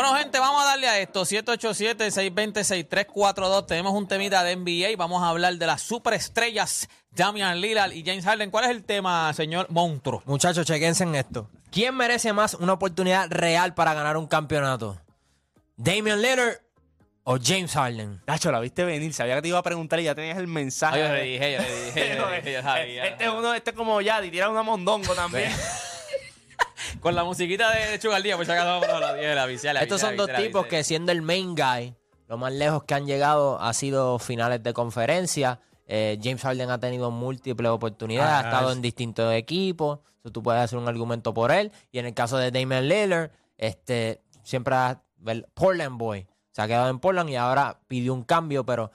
Bueno, gente, vamos a darle a esto. 787-620-6342. Tenemos un temita de NBA y vamos a hablar de las superestrellas Damian Lillard y James Harden. ¿Cuál es el tema, señor Monstruo? Muchachos, chequense en esto. ¿Quién merece más una oportunidad real para ganar un campeonato? ¿Damian Lillard o James Harden? Nacho, la viste venir, sabía que te iba a preguntar y ya tenías el mensaje. Ay, yo le dije, yo le dije, yo le dije, yo sabía. Este es uno, este es como Yadi, tira una mondongo también. Con la musiquita de Chugal Día, pues ya vamos a la 10 de la visual. Estos son dos tipos que siendo el main guy, lo más lejos que han llegado ha sido finales de conferencia. Eh, James Harden ha tenido múltiples oportunidades, ha Ah, estado es- en distintos equipos. So, tú puedes hacer un argumento por él. Y en el caso de Damian Lillard, este, siempre ha, el Portland Boy se ha quedado en Portland y ahora pidió un cambio. Pero,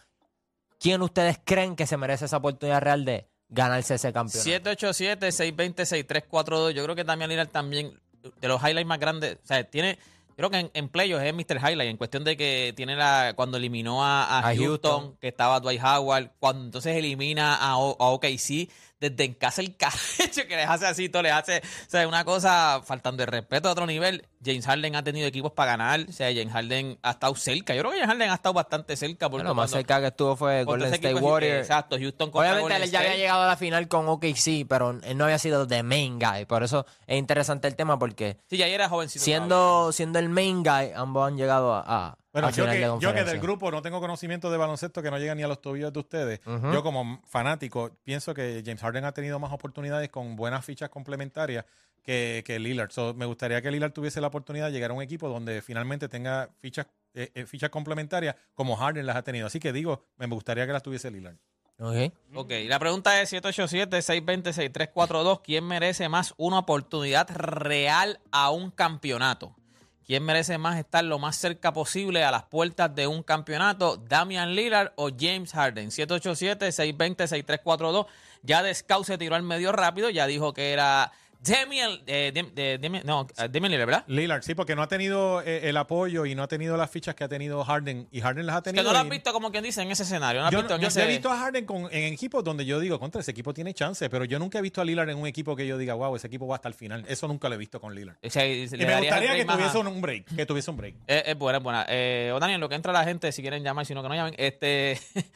¿quién ustedes creen que se merece esa oportunidad real de ganarse ese campeonato? 787-620-6342. Yo creo que Damian Lillard también, de los highlights más grandes, o sea, tiene, creo que en, en playoffs es Mr. Highlight, en cuestión de que tiene la, cuando eliminó a, a A Houston, Houston. que estaba Dwight Howard, cuando entonces elimina a, a OKC, desde en casa el cacho que les hace así, todo les hace, o sea, una cosa faltando el respeto a otro nivel. James Harden ha tenido equipos para ganar, o sea, James Harden ha estado cerca. Yo creo que James Harden ha estado bastante cerca. Porque Bueno, lo más cerca que estuvo fue Golden State Warriors. Exacto, Houston contra Obviamente Golden él ya había llegado a la final con OKC, pero él no había sido the main guy. Por eso es interesante el tema porque Sí, ya era jovencito. siendo, siendo el main guy, ambos han llegado a, a, Bueno, yo que, yo del grupo no tengo conocimiento de baloncesto que no llega ni a los tobillos de ustedes. Yo como fanático pienso que James Harden ha tenido más oportunidades con buenas fichas complementarias que, que Lillard. So, me gustaría que Lillard tuviese la oportunidad de llegar a un equipo donde finalmente tenga fichas, eh, eh, fichas complementarias como Harden las ha tenido. Así que digo, me gustaría que las tuviese Lillard. Ok. Ok, la pregunta es 787-620-6342. ¿Quién merece más una oportunidad real a un campeonato? ¿Quién merece más estar lo más cerca posible a las puertas de un campeonato? ¿Damian Lillard o James Harden? 787-620-6342. Ya Descau se tiró al medio rápido, ya dijo que era Damian, eh, Dem- de- Damian- no, eh, Lillard, ¿verdad? Lillard, sí, porque no ha tenido eh, el apoyo y no ha tenido las fichas que ha tenido Harden. Y Harden las ha Que tenido. no lo has visto como quien dice en ese escenario. No Yo, visto en yo- ese... yo he visto a Harden con, en equipos donde yo digo, contra ese equipo tiene chance, pero yo nunca he visto a Lillard en un equipo que yo diga, wow, ese equipo va hasta el final. Eso nunca lo he visto con Lillard. o sea, le Y me gustaría que tuviese un, un break, que tuviese un break. Es, es buena, es buena. Eh, o Daniel, lo que entra la gente, si quieren llamar, si no, que no llamen. Este,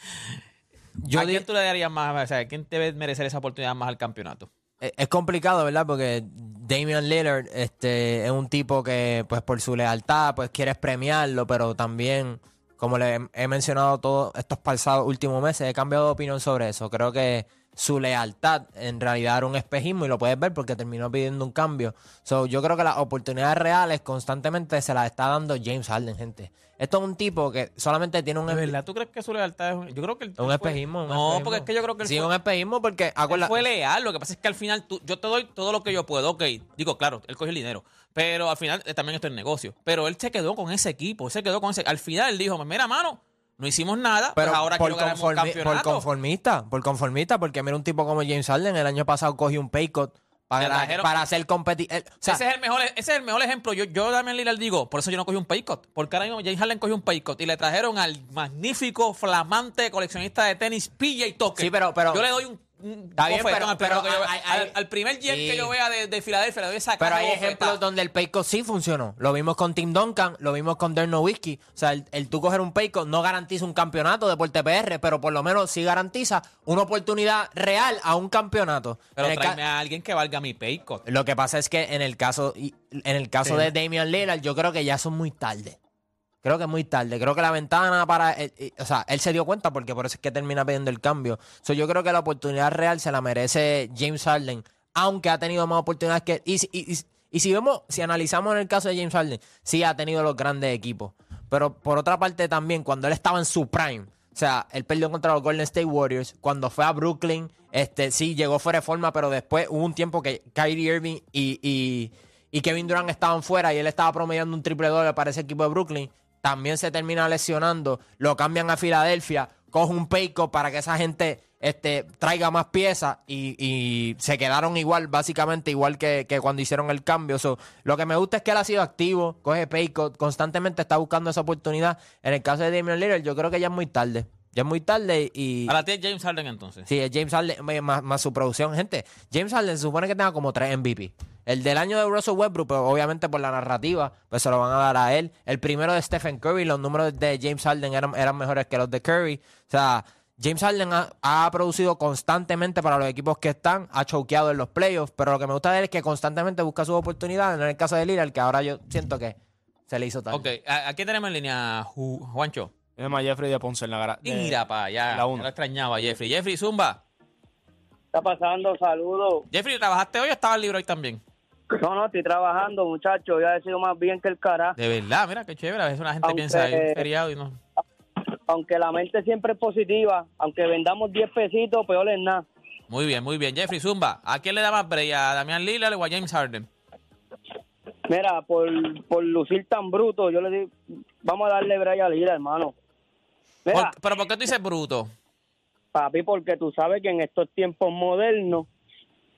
Yo ¿A quién tú le darías más? O sea, ¿quién debe merecer esa oportunidad más al campeonato? Es es complicado, ¿verdad? Porque Damian Lillard este, es un tipo que, pues por su lealtad, pues quieres premiarlo, pero también, como le he mencionado todos estos pasados últimos meses, he cambiado de opinión sobre eso. Creo que su lealtad en realidad era un espejismo y lo puedes ver porque terminó pidiendo un cambio. So, yo creo que las oportunidades reales constantemente se las está dando James Harden, gente. Esto es un tipo que solamente tiene un... ¿De verdad tú crees que su lealtad es un... Yo creo que él Un fue- espejismo. un No, espejismo. porque es que yo creo que él Sí, fue- un espejismo porque... Él fue leal, lo que pasa es que al final tú, yo te doy todo lo que yo puedo, ok. Digo, claro, él cogió el dinero, pero al final eh, también esto es negocio. Pero él se quedó con ese equipo, él se quedó con ese. Al final él dijo, mira, mano, no hicimos nada, Pero pues ahora por, quiero conformi- por campeonato. conformista, por conformista, porque mira un tipo como James Harden el año pasado cogió un pay cut para, para hacer competitivo. O sea, ese, es el mejor, ese es el mejor ejemplo. Yo, yo Damian Lillard digo, por eso yo no cogí un pay cut. Porque ahora mismo James Harden cogió un pay cut y le trajeron al magnífico, flamante coleccionista de tenis PJ Tucker. Sí, pero- pero- yo le doy un Está bien, pero- al, primero pero que yo- hay- hay- al- al primer jet sí. que yo vea de, de Filadelfia, le doy esa pero hay ejemplos donde el pay cut sí funcionó. Lo vimos con Tim Duncan, lo vimos con Dirk Nowitzki. O sea, el, el tú coger un pay cut no garantiza un campeonato de Deporte PR, pero por lo menos sí garantiza una oportunidad real a un campeonato. Pero En tráeme a alguien que valga mi pay cut. Lo que pasa es que en el caso, en el caso de Damian Lillard, yo creo que ya son muy tarde. Creo que es muy tarde. Creo que la ventana para. él- o sea, él se dio cuenta porque por eso es que termina pidiendo el cambio. So, yo creo que la oportunidad real se la merece James Harden, aunque ha tenido más oportunidades que. Y, y- y- si vemos, si analizamos en el caso de James Harden, sí ha tenido los grandes equipos. Pero por otra parte también, cuando él estaba en su prime, o sea, él perdió contra los Golden State Warriors. Cuando fue a Brooklyn, este sí llegó fuera de forma, pero después hubo un tiempo que Kyrie Irving y, y Kevin Durant estaban fuera y él estaba promediando un triple doble para ese equipo de Brooklyn. También se termina lesionando, lo cambian a Filadelfia, coge un payco para que esa gente este, traiga más piezas y, y se quedaron igual, básicamente igual que, que cuando hicieron el cambio. So, lo que me gusta es que él ha sido activo, coge payco, constantemente está buscando esa oportunidad. En el caso de Damian Lillard, yo creo que ya es muy tarde. Ya es muy tarde y... Para ti es James Harden entonces. Sí, es James Harden eh, más, más su producción. Gente, James Harden se supone que tenga como tres MVP. El del año de Russell Westbrook, pero obviamente por la narrativa, pues se lo van a dar a él. El primero de Stephen Curry, los números de James Harden eran, eran mejores que los de Curry. O sea, James Harden ha, ha producido constantemente para los equipos que están, ha choqueado en los playoffs, pero lo que me gusta de él es que constantemente busca sus oportunidades. En el caso de Lillard, que ahora yo siento que se le hizo tarde. Ok, ¿a- aquí tenemos en línea Ju- Juancho. Tenemos a Jeffrey de Ponce en la gara. de- Mira para allá. la uno. Ya lo extrañaba Jeffrey. Jeffrey, Zumba. está pasando? Saludos. Jeffrey, ¿trabajaste hoy o estabas libre hoy también? No, no, estoy trabajando, muchachos. Yo he sido más bien que el cara. De verdad, mira qué chévere. A veces una gente Aunque- piensa un feriado y no. Aunque la mente siempre es positiva, aunque vendamos 10 pesitos, peor es nada. Muy bien, muy bien. Jeffrey Zumba, ¿a quién le da más break? ¿A Damián Lillard o a James Harden? Mira, por, por lucir tan bruto, yo le digo, vamos a darle break a Lila, hermano. Mira, ¿Por- ¿Pero por qué tú dices bruto? papi, porque tú sabes que en estos tiempos modernos,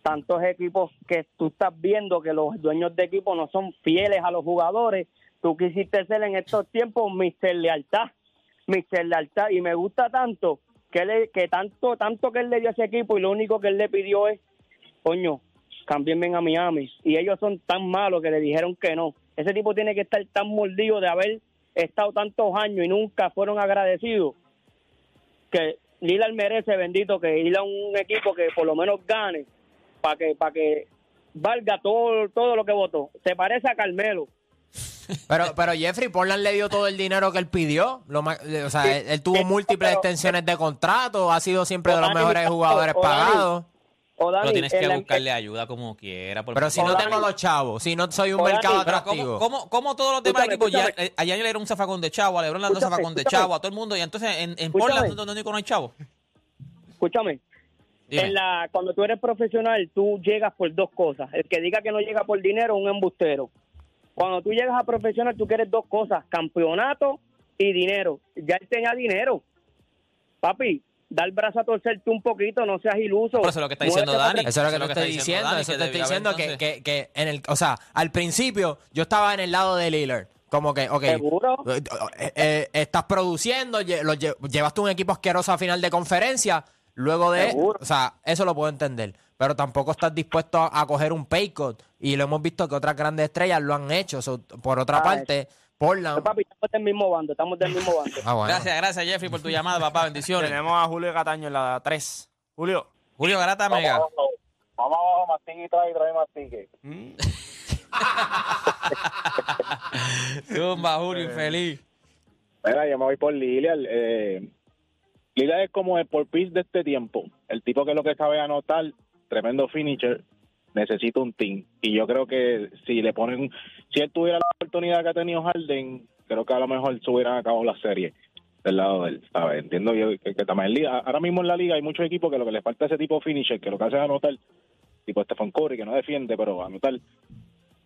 tantos equipos que tú estás viendo que los dueños de equipos no son fieles a los jugadores, tú quisiste ser en estos tiempos Mr. Lealtad, Mr. Lealtad, y me gusta tanto que, le, que tanto, tanto que él le dio a ese equipo y lo único que él le pidió es, coño, cámbienme a Miami. Y ellos son tan malos que le dijeron que no. Ese tipo tiene que estar tan mordido de haber estado tantos años y nunca fueron agradecidos que Lillard merece, bendito, que ir a un equipo que por lo menos gane para que para que valga todo todo lo que votó. Se parece a Carmelo. Pero, pero Jeffrey Portland le dio todo el dinero que él pidió. Lo o sea, él, él tuvo Sí, múltiples pero- extensiones de contrato, ha sido siempre de los mejores jugadores pagados. O Dani, Pero tienes en que buscarle ayuda como quiera. por Pero si no Dani. tengo los chavos, si no soy un Dani, mercado atractivo. ¿cómo, cómo, cómo todos los demás Escúchame, equipos, ya, escúchame. a Giannis le dieron un zafacón de chavo, a LeBron le dieron un Escúchame, zafacón de chavo, a todo el mundo, y entonces en, en. Portland, donde no hay chavo. escúchame, en la cuando tú eres profesional, tú llegas por dos cosas. El que diga que no llega por dinero es un embustero. Cuando tú llegas a profesional, tú quieres dos cosas, campeonato y dinero. Ya él tenía dinero. Papi, da el brazo a torcerte un poquito, no seas iluso. Eso es lo que está diciendo Muévete Dani. Eso es lo que Eso te estoy diciendo. Eso te estoy diciendo que, que, que en el, o sea, al principio yo estaba en el lado de Lillard. Como que, ok, Seguro. eh, eh, estás produciendo, lle- lo lle- llevaste un equipo asqueroso a final de conferencia, luego de, Seguro. o sea, eso lo puedo entender, pero tampoco estás dispuesto a, a coger un pay cut y lo hemos visto que otras grandes estrellas lo han hecho. So, por otra Ah, parte, Portland, Papi, estamos del mismo bando, estamos del mismo bando. ah, bueno. Gracias, gracias Jeffrey por tu llamada, papá. Bendiciones. Tenemos a Julio Cataño en la 3. Julio. Julio Garata Mega. Vamos abajo, mastique y trae, trae mastique. Mm. Zumba, Julio, infeliz. Mira, yo me voy por Lillard. Eh, Lillard es como el por de este tiempo. El tipo que lo que sabe anotar, tremendo finisher, necesita un team. Y yo creo que si le ponen, si él tuviera la oportunidad que ha tenido Harden, creo que a lo mejor se hubieran acabado la serie del lado de él, ¿sabes? Entiendo yo que, también ahora mismo en la liga hay muchos equipos que lo que les falta es ese tipo de finisher, que lo que hace es anotar, tipo Stephen Curry, que no defiende, pero anotar.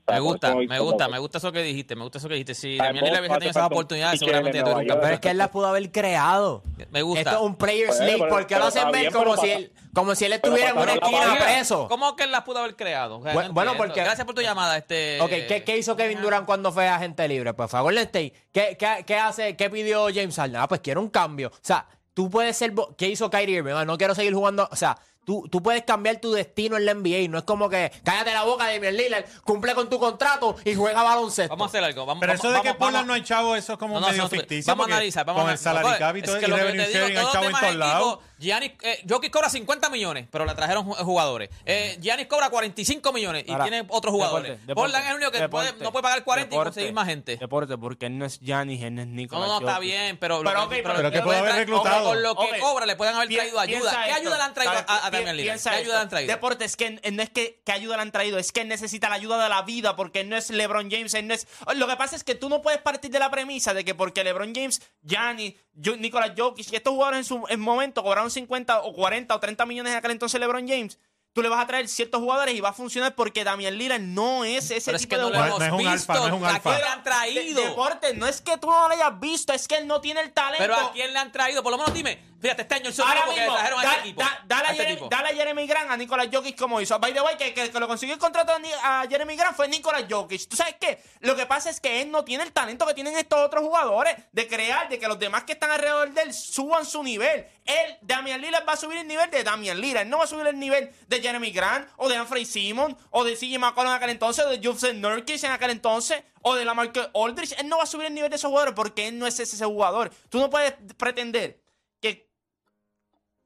Me gusta, Por me gusta, me gusta eso que dijiste, me gusta eso que dijiste. Si Damián Lillard hubiese vos tenido hace esas oportunidades, seguramente ya tuviera un Nueva York. Pero es que él las pudo haber creado. Me gusta. Esto es un Players Pues, League. pero- ¿Por qué lo hacen ver como si, él, como si él estuviera en una la esquina preso? ¿Cómo que él las pudo haber creado? O sea, Bueno, porque- Gracias por tu llamada. Este... Ok, ¿qué, qué hizo Kevin Durant cuando fue agente libre? Pues fue a Golden State. ¿Qué, qué, qué hace, ¿Qué pidió James Harden? Ah, pues quiero un cambio. O sea, tú puedes ser... ¿Qué hizo Kyrie Irving? Ah, no quiero seguir jugando... O sea, tú, tú puedes cambiar tu destino en la NBA. No es como que cállate la boca, Damian Lillard, cumple con tu contrato y juega baloncesto. Vamos a hacer algo. Vamos, Pero vamos, eso de que vamos, Portland vamos. no hay chavo, eso es como No, no, medio no, ficticio. Vamos a analizar, vamos con a el salary analizar. cap y todo, y lo que revenue sharing hay chavo en todos lados. Giannis, eh, Jokic cobra 50 millones, pero le trajeron ju- jugadores. Eh, Giannis cobra 45 millones y Ahora, tiene otros jugadores. deporte, deporte, Portland es el único que puede- no puede pagar 40 y deporte, conseguir más gente. Deporte, porque él no es Giannis, él no es No, Nicolás no, está Jokic. bien, pero, lo Pero, que- ok, pero pero que puede haber reclutado. Con lo que cobra le pueden haber traído ayuda. ¿Qué esto. ayuda le han traído a, a Damian Lillard? ¿Qué ayuda le han traído? Deporte, es que no es que, que ayuda le han traído, es que él necesita la ayuda de la vida, porque él no es LeBron James, él no es... Lo que pasa es que tú no puedes partir de la premisa de que porque LeBron James, Giannis, Nicolás Jokic y estos jugadores en su en momento cobraron 50 o 40 o 30 millones en aquel entonces LeBron James, tú le vas a traer ciertos jugadores y va a funcionar porque Damian Lillard no es ese Pero es tipo que de no jugador. No es un visto. alfa, no es un ¿A alfa. quién le han traído? De- deporte, no es que tú no lo hayas visto, es que él no tiene el talento. Pero ¿a quién le han traído? Por lo menos dime. Fíjate, este año el Ahora mismo, trajeron a este equipo. da- dale, a este Jeremy, dale a Jeremy Grant a Nicolás Jokic como hizo. By the way, que, que, que lo consiguió el contrato a Jeremy Grant fue Nicolás Jokic. ¿Tú sabes qué? Lo que pasa es que él no tiene el talento que tienen estos otros jugadores de crear, de que los demás que están alrededor de él suban su nivel. Él, Damian Lillard, va a subir el nivel de Damian Lillard. Él no va a subir el nivel de Jeremy Grant o de Anthony Simon o de CJ McCollum en aquel entonces o de Joseph Nurkic en aquel entonces o de la marca Aldridge. Él no va a subir el nivel de esos jugadores porque él no es ese, ese jugador. Tú no puedes pretender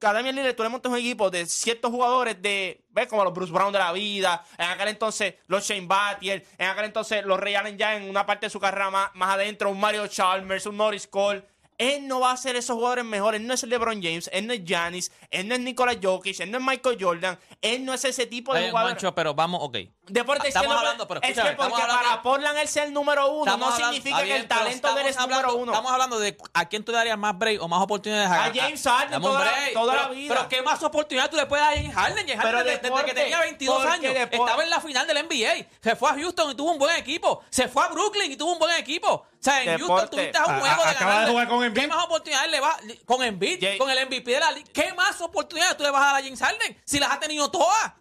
a Damian Lillard tú le montas un equipo de ciertos jugadores de, ¿ves? Como los Bruce Brown de la vida, en aquel entonces los Shane Battier, en aquel entonces los Ray Allen ya en una parte de su carrera más, más adentro, un Mario Chalmers, un Norris Cole. Él no va a ser esos jugadores mejores. Él no es el LeBron James, él no es Giannis, él no es Nicolas Jokic, él no es Michael Jordan, él no es ese tipo de Oye, jugador. Moncho, pero vamos, ok. Deporte Estamos hablando, pero es que porque hablando- para Portland él sea el número uno, no hablando- significa que el talento de él es estamos número hablando- uno. Estamos hablando de a quién tú le darías más break o más oportunidades A James Harden toda break. toda la vida. Pero qué más oportunidad tú le puedes dar a James Harden. James Pero Harden desde, que tenía 22 porque años deporte- estaba en la final del NBA. Se fue a Houston y tuvo un buen equipo. Se fue a Brooklyn y tuvo un buen equipo. O sea, en Deporte. Houston tuviste a un A- juego a- de acaba de jugar con Embiid. ¿Qué más oportunidades le va con Embiid, Jay- con el MVP de la liga? ¿Qué más oportunidades tú le vas a dar a James Harden si las ha tenido todas? Ah,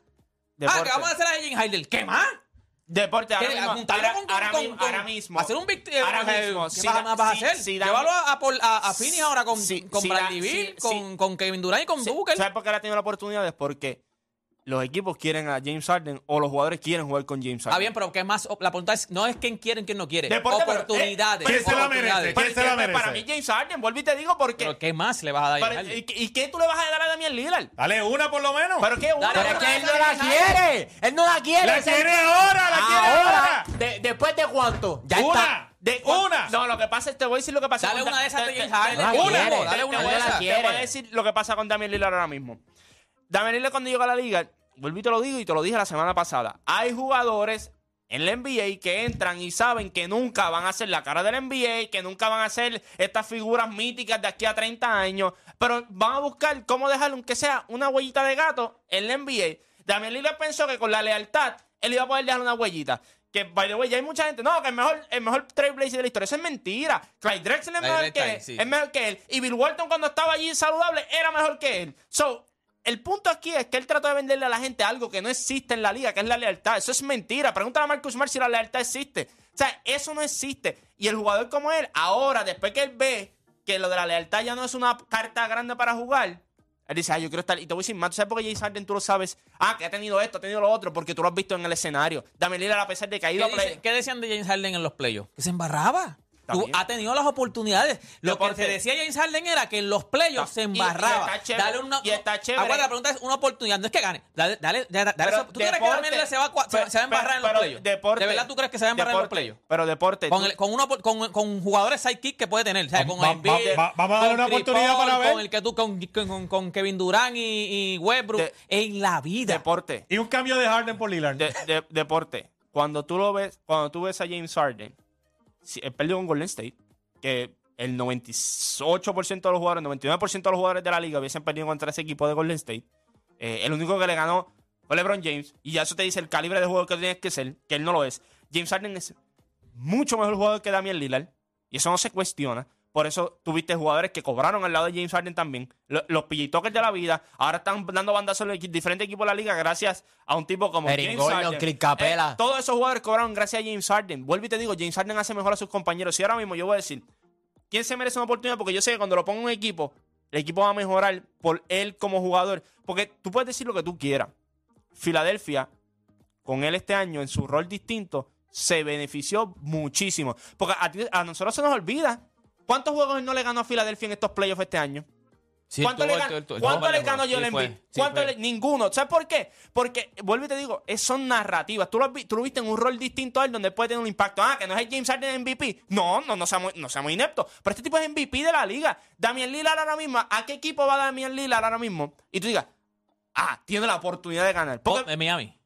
Deporte. ¿qué vamos a hacer a James Harden? ¿Qué más? Deporte, ahora mismo, ahora, con- ahora con- mismo, con- ahora mismo. Hacer un victory. Ahora mismo, ¿Qué si más da- vas a si- hacer? si da- Llévalo a, a, a, a Phoenix ahora con, Si- con si Bradley si- con, si- con Kevin Durant y con Booker. ¿Sabes por qué él ha tenido la oportunidad? Es porque los equipos quieren a James Harden o los jugadores quieren jugar con James Harden. Está bien, pero ¿qué más? La pregunta es, no es quién quiere y quién no quiere. Deporte, pero, eh, oportunidades. ¿quién se la oportunidades. merece? ¿Quién se es la que merece? Para mí James Harden, vuelvo y te digo porque... Pero ¿qué más le vas a dar a James ¿y, Harden? y qué tú le vas a dar a Damian Lillard? Dale una por lo menos. ¿Pero qué? Una, Dale, Pero es que él no la quiere. Él no la quiere. la quiere ahora, la quiere Ahora. ahora. De- ¿Después de cuánto? Ya Una. está. De- Una. No, lo que pasa es, te voy a decir lo que pasa Dale con una de esas James Harden. te- Dale una te de voy a- esas. Te voy a decir lo que pasa con Damian Lillard ahora mismo. Damian Lillard cuando llegó a la liga, volví y te lo digo y te lo dije la semana pasada. Hay jugadores en la NBA que entran y saben que nunca van a ser la cara del NBA, que nunca van a ser estas figuras míticas de aquí a 30 años, pero van a buscar cómo dejarle, aunque sea una huellita de gato, en la NBA. Damian Lillard pensó que con la lealtad él iba a poder dejar una huellita. Que, by the way, ya hay mucha gente. No, que el mejor, el mejor trailblazer de la historia. Eso es mentira. Clyde Drexler es mejor que él. sí. Es mejor que él. Y Bill Walton, cuando estaba allí saludable, era mejor que él. So, el punto aquí es que él trató de venderle a la gente algo que no existe en la liga, que es la lealtad. Eso es mentira. Pregúntale a Marcus Smart si la lealtad existe. O sea, eso no existe. Y el jugador como él, ahora, después que él ve que lo de la lealtad ya no es una carta grande para jugar, él dice, ah, yo quiero estar. Y te voy a decir más, ¿tú sabes por qué James Harden tú lo sabes? Ah, que ha tenido esto, ha tenido lo otro, porque tú lo has visto en el escenario. Dame Lillard, a pesar de que ha ido ¿Qué, a play. dice- qué decían de James Harden en los playoffs? Que se embarraba. Tú- ha tenido las oportunidades. Lo Deporte. que se decía James Harden era que en los playoffs se y- y embarraba. está chévere, dale una, y está chévere. Aguanta, la pregunta es una oportunidad. No es que gane. Dale, dale, dale, dale Pero eso. ¿Tú crees que deporte- Damian se va, se, pero- se va a embarrar en los playoffs? deporte- ¿De verdad tú crees que se va a embarrar en los deporte, playoffs? Pero deporte. Con, el- con, con jugadores sidekick que puede tener. O sea, Va- con va- va- vamos a darle una oportunidad Paul, para ver. Con, el que tú, con, con, con Kevin Durant y, y Westbrook. De- en la vida. deporte. Y un cambio de Harden por Lillard. de- de- deporte. Cuando tú lo ves, cuando tú ves a James Harden, perdió con Golden State, que el 98% de los jugadores, 99% de los jugadores de la liga hubiesen perdido contra ese equipo de Golden State. Eh, el único que le ganó fue LeBron James. Y ya eso te dice el calibre de juego que tienes que ser, que él no lo es. James Harden es mucho mejor jugador que Damian Lillard. Y eso no se cuestiona. Por eso tuviste jugadores que cobraron al lado de James Harden también. Lo- Los pillitokers de la vida. Ahora están dando bandazos en los diferentes equipos de la liga gracias a un tipo como Eric James Gordon, Harden. Clint Capela. Eh, todos esos jugadores cobraron gracias a James Harden. Vuelvo y te digo, James Harden hace mejor a sus compañeros. Y ahora mismo yo voy a decir, ¿quién se merece una oportunidad? Porque yo sé que cuando lo pongo en un equipo, el equipo va a mejorar por él como jugador. Porque tú puedes decir lo que tú quieras. Filadelfia, con él este año en su rol distinto, se benefició muchísimo. Porque a, ti- a nosotros se nos olvida. ¿Cuántos juegos él no le ganó a Filadelfia en estos playoffs este año? Sí, ¿Cuánto le, estuvo- ¿cuánto le ganó Joel. Embiid? Sí, ¿Cuánto fue. le- Ninguno. ¿Sabes por qué? Porque, vuelvo y te digo, son narrativas. Tú lo, vi- tú lo viste en un rol distinto a él donde puede tener un impacto. Ah, que no es el James Harden MVP. No, no, no seamos, no seamos ineptos. Pero este tipo es MVP de la liga. Damian Lillard ahora mismo, ¿a qué equipo va Damian Lillard ahora mismo? Y tú digas, ah, tiene la oportunidad de ganar. Porque, Oh, en Miami.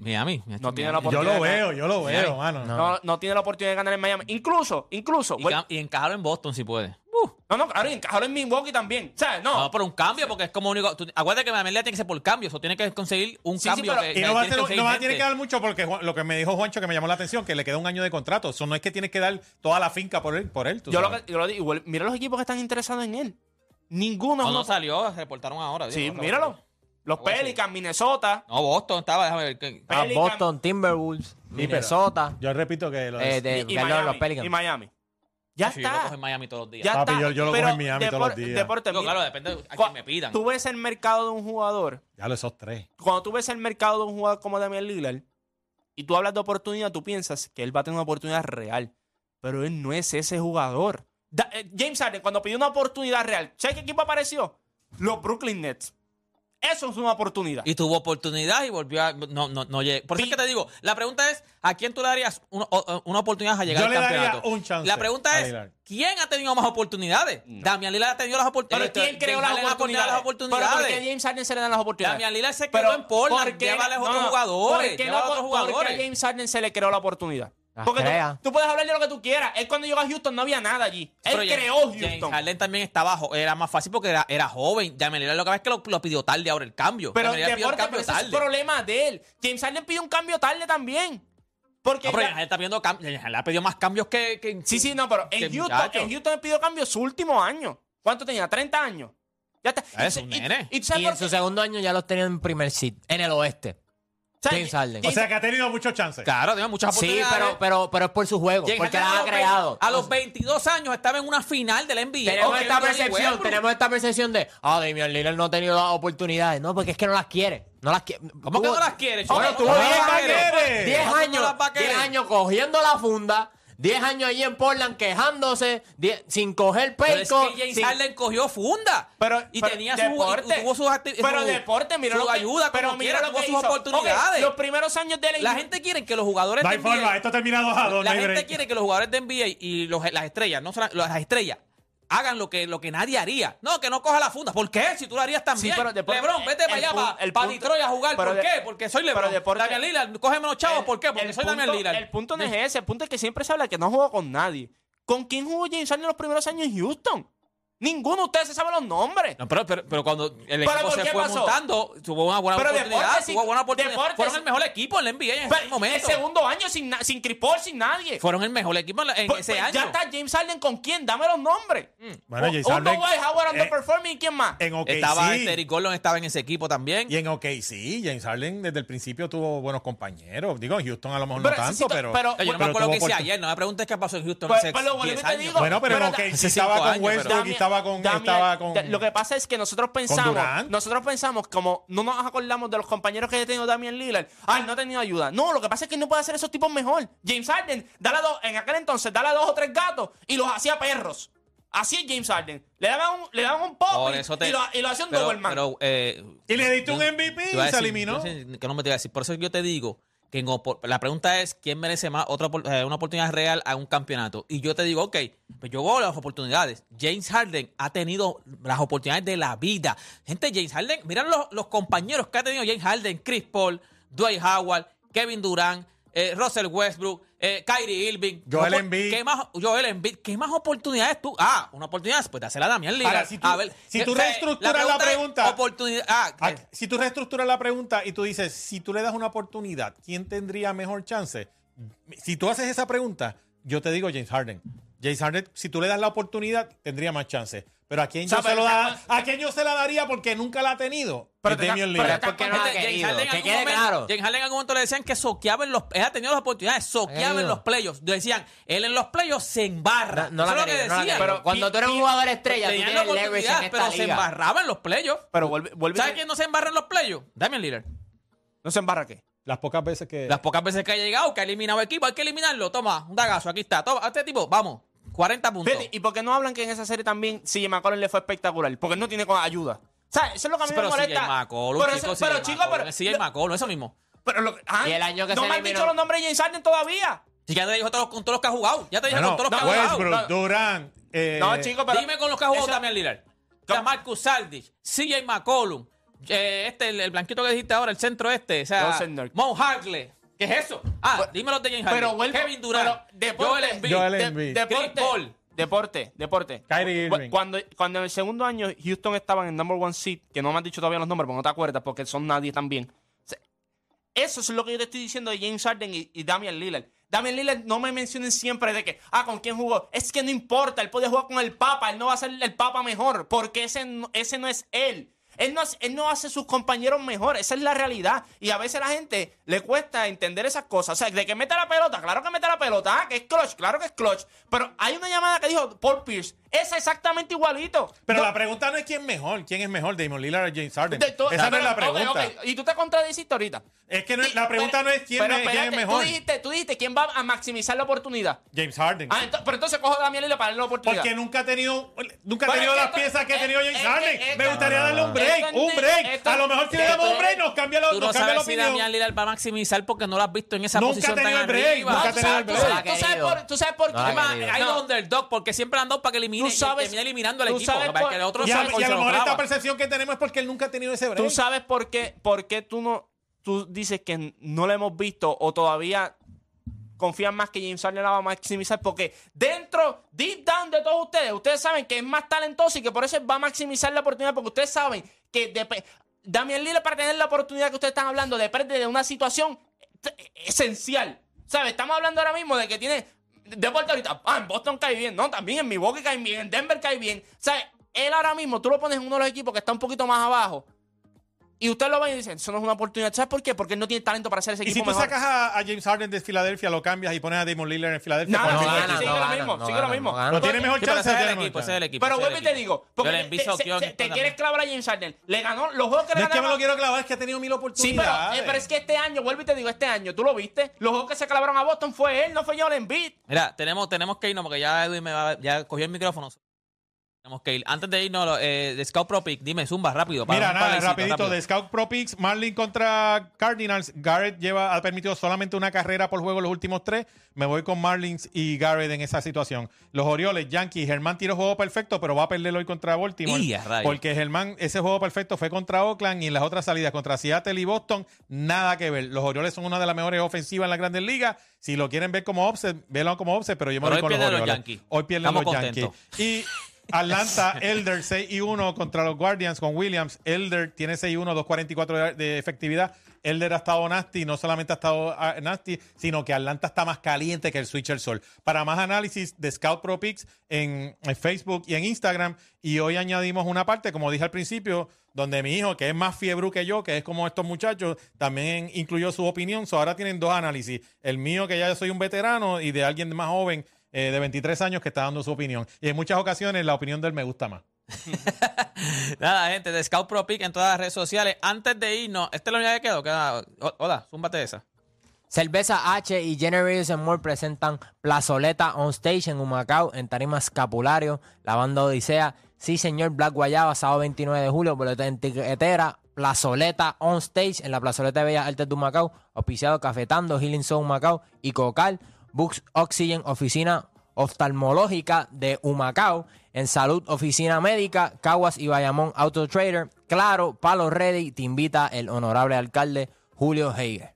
Miami. No tiene la Yo oportunidad. lo de ganar. veo, yo lo veo, mano. No. no, no tiene la oportunidad de ganar en Miami. Incluso, incluso, Y, bueno, y encajarlo en Boston si puede. No, no, claro, y encajarlo en Milwaukee también. O sea, no. No, por un cambio, porque es como único. tú- acuérdate que la melea tiene que ser por cambio, eso tiene que conseguir un Sí, sí, cambio. pero- que- Y no va, a ser- que no va a conseguir tener que dar mucho porque Juan- lo que me dijo Juancho que me llamó la atención, que le queda un año de contrato. Eso no es que tienes que dar toda la finca por él. Por él tú yo, lo que, yo lo digo, igual, mira los equipos que están interesados en él. Ninguno. No, no salió, se reportaron ahora. Sí, digo, míralo. Los Algo así. Pelicans, Minnesota. No, Boston estaba, déjame ver. que- Ah, Pelican- Boston, Timberwolves, Minnesota, Yo repito que lo eh, de, y, y perdón, Miami, los Pelicans. y Miami. Ya Sí, yo lo está. cojo en Miami todos los días. Ya Papi, está. yo- yo lo Pero cojo en Miami todos los días. deporte, Digo, mira, claro, depende de a cua- quién me pidan. Tú ves el mercado de un jugador. Ya lo esos tres. Cuando tú ves el mercado de un jugador como Damian Lillard y tú hablas de oportunidad, tú piensas que él va a tener una oportunidad real. Pero él no es ese jugador. Da- eh, James Harden, cuando pidió una oportunidad real, ¿sabes qué equipo apareció? Los Brooklyn Nets. Eso es una oportunidad. Y tuvo oportunidad y volvió a. No, no, no llegué. Por eso es que te digo, la pregunta es: ¿a quién tú le darías una, o- una oportunidad a llegar Yo al le daría campeonato? un chance La pregunta es: Lillard. ¿quién ha tenido más oportunidades? Damian Lillard ha tenido las Pero oportunidades. ¿quién creó las oportunidades? las Pero ¿por qué oportunidades. a James Harden se le dan las oportunidades? Damian Lillard se Pero, quedó en Portland. ¿por qué- a no, otros no, jugadores. ¿por qué no- otros por qué jugadores. a James Harden se le creó la oportunidad? Las Porque tú, crea. tú puedes hablar de lo que tú quieras. Él cuando llegó a Houston no había nada allí. Él Pero creó James- James Houston. Harden también estaba era más fácil porque era, era joven. Damian Lillard lo que pasa es que lo, lo pidió tarde ahora el cambio. Pero Lillard pidió el deporte, cambio pero ese es tarde. el problema de él. James Harden pidió un cambio tarde también. Porque No, pero ya- James Harden está pidiendo cambios. James Harden ha pedido más cambios que. que- Sí, sí, no, pero en Houston, en Houston él pidió cambio su último año. ¿Cuánto tenía? ¿30 años? Ya está. Ah, es Y- un y- nene. Y, Y en su segundo año ya los tenían en primer seed, en el oeste. O sea, James Harden. O sea que ha tenido muchos chances. Claro, tiene muchas Sí, oportunidades. pero, pero, pero es por su juego, James porque Harden la a ha los creado. 20 A los 22 años estaba en una final del NBA. Tenemos Ok, esta percepción, Westbrook. tenemos esta percepción de, ah, Damian Lillard no ha tenido las oportunidades. No, porque es que no las quiere. No las quiere. ¿Cómo que no las quiere? Bueno, chico? tuvo ¿Cómo 10 no las años, quiere? 10 ¿Cómo no años, las va a 10 querer? años cogiendo la funda, 10 años allí en Portland quejándose, 10 sin coger Pero es peco. que James sin- Harden cogió funda. Pero, y pero tenía su, deporte. y tuvo sus Pero su- deporte, mira su lo que, ayuda, pero como mira quiera, lo tuvo que sus hizo. oportunidades. Ok, los primeros años de la La gente quiere que los jugadores No de hay forma, NBA, esto termina 2 a 2. la no gente break. quiere que los jugadores de NBA y los- las estrellas, no son- las estrellas, hagan lo que, lo que nadie haría. No, que no coja la funda. ¿Por qué? Si tú lo harías también. Sí, pero Lebron, vete para allá, para, el para punto- Detroit a jugar. ¿Por de- qué? Porque soy Lebron. deporte- Damian Lillard, cógeme los chavos. El- ¿Por qué? Porque soy punto- Damian Lillard. El punto no es ese, el punto es que siempre se habla que no jugó con nadie. ¿Con quién jugó James Harden en los primeros años en Houston? Ninguno de ustedes se sabe los nombres. No, pero, pero, pero cuando el ¿Pero equipo se fue pasó? montando, tuvo una buena Pero oportunidad. tuvo buena oportunidad. Fueron el mejor equipo en la NBA en Pero ese el segundo año sin, sin Paul, sin nadie. Fueron el mejor equipo en, la- en Pues- ese pues año. Ya está James Harden con quién, dame los nombres. Bueno, Un- James Harden- Dwight Howard eh, underperforming y quién más. En OKC. Estaba Eric Gordon, estaba en ese equipo también. Y en OKC, James Harden desde el principio tuvo buenos compañeros. Digo, en Houston a lo mejor Pero no tanto, necesito- pero. pero- Yo no me pero acuerdo tuvo que hice ayer. No me preguntes qué pasó en Houston Pues- hace lo vuelvo y 10 te años. digo. Bueno, pero en OKC estaba con Westbrook y estaba con. Damian, estaba con de- lo que pasa es que nosotros pensamos, nosotros pensamos como no nos acordamos de los compañeros que ha tenido Damian Lillard. Ay, no ha tenido ayuda. No, lo que pasa es que no puede hacer esos tipos mejor. James Harden, dale a dos, en aquel entonces, dale a dos o tres gatos y los hacía perros. Así es James Harden. Le daban un, le daban un pop Por y, eso te- y lo, y lo hacía un pero- Doberman. pero, eh, Y le diste un MVP y se decir- eliminó. que no me te iba a decir. Por eso yo te digo la pregunta es quién merece más otra eh, una oportunidad real a un campeonato. Y yo te digo, ok, pues yo veo las oportunidades. James Harden ha tenido las oportunidades de la vida. Gente, James Harden, miran los, los compañeros que ha tenido James Harden, Chris Paul, Dwight Howard, Kevin Durant, eh, Russell Westbrook, eh, Kyrie Irving, Joel Embiid. ¿Qué más, Joel Embiid, ¿qué más oportunidades tú? Ah, una oportunidad, pues dásela a Damián Lillard. Ahora, si tú- a ver, si tú reestructuras la pregunta- Oportunidad. Ah, Ah, Si tú reestructuras la pregunta y tú dices, si tú le das una oportunidad, ¿quién tendría mejor chance? Si tú haces esa pregunta, yo te digo James Harden. James Harden, si tú le das la oportunidad, tendría más chance. Pero ¿a quién, yo, se pero lo da- ¿a quién yo se la daría porque nunca la ha tenido? Pero te- Damian pero Lillard. te- porque no la ha querido. En Que algún quede momento- claro. James Harden en algún momento le decían que soqueaba en los. Él ha tenido las oportunidades, soqueaba en querido. los playoffs. Decían, él en los playoffs se embarra. No, no la Eso es lo que quería, no quería. Cuando tú eres un jugador estrella, tú tienes leverage en oportunidad, esta pero se embarraba en los playoffs. Pero vuelve ¿Sabes quién no se embarra en los playoffs? Damian Lillard. ¿No se embarra qué? Las pocas veces que... Las pocas veces que ha llegado, que ha eliminado equipo, hay que eliminarlo. Toma, un dagazo, aquí está. Toma, a este tipo, vamos, 40 puntos. Fíjate, ¿y por qué no hablan que en esa serie también CJ McCollum le fue espectacular? Porque él no tiene con- ayuda. ¿Sabes? Eso es lo que a mí pero me molesta. CJ McCollum, pero, chico, eso- pero, CJ chico, McCollum, pero, es CJ McCollum, eso mismo. pero lo- ah, Y el año que no se me han dicho los nombres de James Harden todavía. Si ya te dijo todos los- con todos los que ha jugado. Ya te dije Bueno, con todos los que ha jugado. Westbrook, no. Durant... eh, No, chico, pero... Dime con los que ha jugado eso- Damian Lillard. O sea, Marcus Saldich, CJ McCollum, eh, este, el, el blanquito que dijiste ahora, el centro este, o sea. Mo Harkley. ¿Qué es eso? Ah, Pero- dime los de James pero Harden. vuelvo- Kevin Durant, pero deporte- Joel Embiid, Joel de- Embiid. deporte- Chris Paul. Deporte, deporte. Kyrie Irving. Cuando, cuando en el segundo año Houston estaba en el number one seed, que no me han dicho todavía los nombres porque no te acuerdas, porque son nadie también. Eso es lo que yo te estoy diciendo de James Harden y, y Damian Lillard. Damian Lillard no me mencionen siempre de que, ah, ¿con quién jugó? Es que no importa, él puede jugar con el Papa, él no va a ser el Papa mejor, porque ese no, ese no es él. Él no, él no hace sus compañeros mejor, esa es la realidad. Y a veces a la gente le cuesta entender esas cosas. O sea, de que mete la pelota, claro que mete la pelota, ah, que es clutch, claro que es clutch. Pero hay una llamada que dijo Paul Pierce, es exactamente igualito. Pero No- la pregunta no es quién mejor, quién es mejor, Damon Lillard o James Harden. Esa no es la pregunta. Y tú te contradiciste ahorita. Es que no es- Sí, la pregunta pero- no es quién, pero es- quién es espérate, mejor. Tú dijiste, tú dijiste quién va a maximizar la oportunidad. James Harden. Ah, ento- pero entonces cojo a Damian Lillard para darle la oportunidad. Porque nunca ha tenido, nunca ha tenido las esto- piezas que ha tenido James es- Harden. Me gustaría darle un break, un break. a lo mejor si le damos un break nos cambia, lo, Tú no nos cambia la sabes si. Damian Lillard va a maximizar porque no lo has visto en esa Nunca ha posición tan tenido el break, arriba. nunca ha tú tenido sabes, el break. tú sabes por, tú sabes por qué. La hay los underdog porque siempre han dado para que elimine Tú sabes- y termine eliminando al tú equipo. sabes para por- que el otro Y a, y lo mejor esta percepción que tenemos es porque él nunca ha tenido ese break. Tú sabes por qué, por qué tú no, tú dices que no lo hemos visto o todavía confían más que James Harden la va a maximizar porque dentro, deep down de todos ustedes, ustedes saben que es más talentoso y que por eso va a maximizar la oportunidad porque ustedes saben que depe- Damian Lillard para tener la oportunidad que ustedes están hablando depende de una situación esencial. ¿Sabes? Estamos hablando ahora mismo de que tiene deporte ahorita. Ah, en Boston cae bien. No, también en Milwaukee cae bien. En Denver cae bien. ¿Sabes? Él ahora mismo, tú lo pones en uno de los equipos que está un poquito más abajo. Y usted lo ve y dice, eso no es una oportunidad. ¿Sabes por qué? Porque él no tiene talento para hacer ese Y si tú mejor. sacas a, a James Harden de Filadelfia, lo cambias y pones a Damon Lillard en Filadelfia. No, no, sigue lo mismo, no sigue lo mismo. no gana. ¿No tiene mejor Sí, chance? ese es el equipo, mejor ese es el chance? equipo. Pero vuelvo y te digo, porque te, quieres clavar a James Harden. Le ganó los juegos que le No es que me ganaron- lo quiero clavar, es que ha tenido mil Sí, oportunidades. pero, eh, pero es que este año, vuelvo y te digo, este año, ¿tú lo viste? Los juegos que se clavaron a Boston fue él, no fue Joel Embiid. Mira, tenemos, tenemos que irnos porque ya Edwin me va- ya cogió el micrófono. Tenemos que ir. Antes de irnos, eh, de Scout Pro Pick, dime, Zumba, rápido. para Mira, nada, rapidito, rápido. de Scout Pro Picks, Marlin contra Cardinals. Garrett lleva, ha permitido solamente una carrera por juego los últimos tres. Me voy con Marlins y Garrett en esa situación. Los Orioles, Yankees, Germán tiró juego perfecto, pero va a perder hoy contra Baltimore. Porque Germán, ese juego perfecto fue contra Oakland y en las otras salidas contra Seattle y Boston, nada que ver. Los Orioles son una de las mejores ofensivas en la Grandes Ligas. Si lo quieren ver como offset, vélo como offset, pero yo me Pero voy con los pierden los Orioles. Yankees. Hoy pierden Estamos los contentos. Yankees. Y Atlanta, Elder 6 y 1 contra los Guardians con Williams. Elder tiene 6 y 1, 2.44 de, efectividad. Elder ha estado nasty, no solamente ha estado ah, nasty, sino que Atlanta está más caliente que el Switch el Sol. Para más análisis de Scout Pro Picks en, en Facebook y en Instagram. Y hoy añadimos una parte, como dije al principio, donde mi hijo, que es más fiebre que yo, que es como estos muchachos, también incluyó su opinión. So, ahora tienen dos análisis. El mío, que ya soy un veterano, y de alguien más joven, eh, de 23 años, que está dando su opinión. Y en muchas ocasiones la opinión de él me gusta más. Nada, gente, de Scout Pro Pick en todas las redes sociales. Antes de irnos, ¿esta es la unidad que quedó? Queda- Hola, zúmbate esa. Cerveza H y Generators and More presentan Plazoleta on Stage en Humacao, en Tarima Escapulario, la banda Odisea. Sí, señor, Black Guayaba, sábado 29 de julio, boleto en tiquetera. Plazoleta on Stage en la Plazoleta de Bellas Artes de Humacao, auspiciado Cafetando, Healing Soul Humacao y Cocal, Books Oxygen, oficina oftalmológica de Humacao, en Salud, Oficina Médica, Caguas y Bayamón Auto Trader. Claro, Palo Ready, te invita el honorable alcalde Julio Heiger.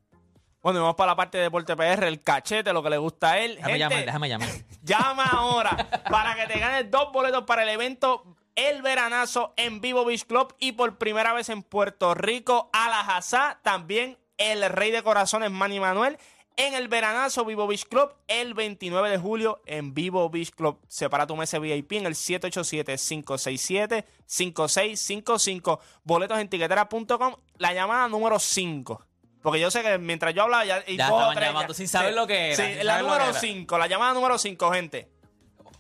Bueno, y vamos para la parte de Deporte PR, el cachete, lo que le gusta a él. Déjame Gente, llamar, déjame llamar. Llama ahora para que te ganes dos boletos para el evento El Veranazo en Vivo Beach Club y por primera vez en Puerto Rico, Alajazá, también el Rey de Corazones Manny Manuel en el Veranazo Vivo Beach Club el 29 de julio en Vivo Beach Club. Separa tu mesa VIP en el 787-567-5655. Boletos en tiquetera.com. La llamada número 5. Porque yo sé que mientras yo hablaba ya... y Ya estaban tres llamando sin saber lo que era, Sí, la número que era. 5. La llamada número 5, gente.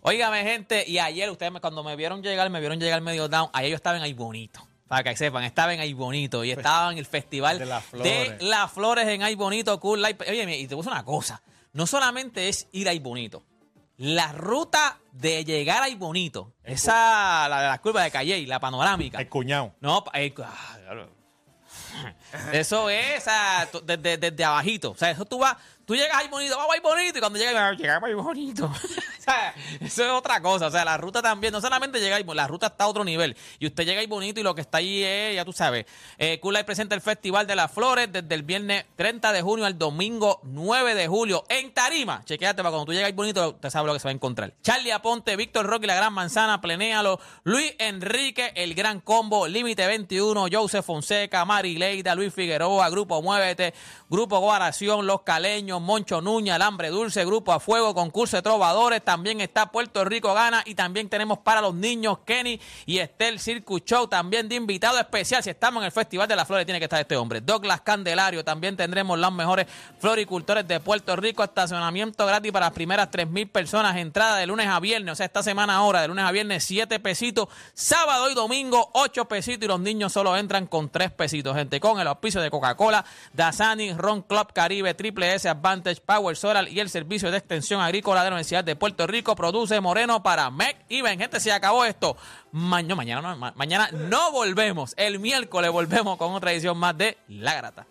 Óigame, gente, y ayer ustedes me- cuando me vieron llegar, me vieron llegar medio down, ayer yo estaba en ahí bonito. Para que sepan, estaba en ahí bonito y estaba en el festival De de las flores. en ahí bonito, cool life. Oye, y te puse una cosa, no solamente es ir ahí bonito, la ruta de llegar ahí bonito, esa, la de las curvas de Calle, la panorámica. El cuñado. No, eh, ah. Eso es, tú- desde, desde abajito. O sea, eso tú vas, tú llegas ahí bonito, vamos ahí bonito, y cuando llegas, llegamos ahí bonito. sea, eso es otra cosa. O sea, la ruta también, no solamente llega la ruta está a otro nivel. Y usted llega ahí bonito y lo que está ahí es, ya tú sabes, eh, Cool presenta el Festival de las Flores desde el viernes 30 de junio al domingo 9 de julio en Tarima. Chequéate para cuando tú llegas bonito, usted sabe lo que se va a encontrar. Charlie Aponte, Víctor Rocky, La Gran Manzana, Plenéalo, Luis Enrique, El Gran Combo, Límite 21, Joseph Fonseca, Mari Leida, Luis Figueroa, Grupo Muévete, Grupo Guaración, Los Caleños, Moncho Nuña, Alambre Dulce, Grupo A Fuego, Concurso de Trovadores, también está Puerto Rico Gana y también tenemos para los niños Kenny y Estel Circus Show, también de invitado especial. Si estamos en el Festival de las Flores, tiene que estar este hombre. Douglas Candelario, también tendremos los mejores floricultores de Puerto Rico, estacionamiento gratis para las primeras 3.000 personas, entrada de lunes a viernes, o sea, esta semana ahora, de lunes a viernes, 7 pesitos, sábado y domingo, 8 pesitos y los niños solo entran con 3 pesitos, gente, con el auspicio de Coca-Cola, Dasani, Ron Club Caribe, Triple S Advantage, Power Solar y el Servicio de Extensión Agrícola de la Universidad de Puerto Rico, produce Moreno para MEC y ven, gente, se acabó esto. mañana, no, mañana no volvemos, el miércoles volvemos con otra edición más de La Grata.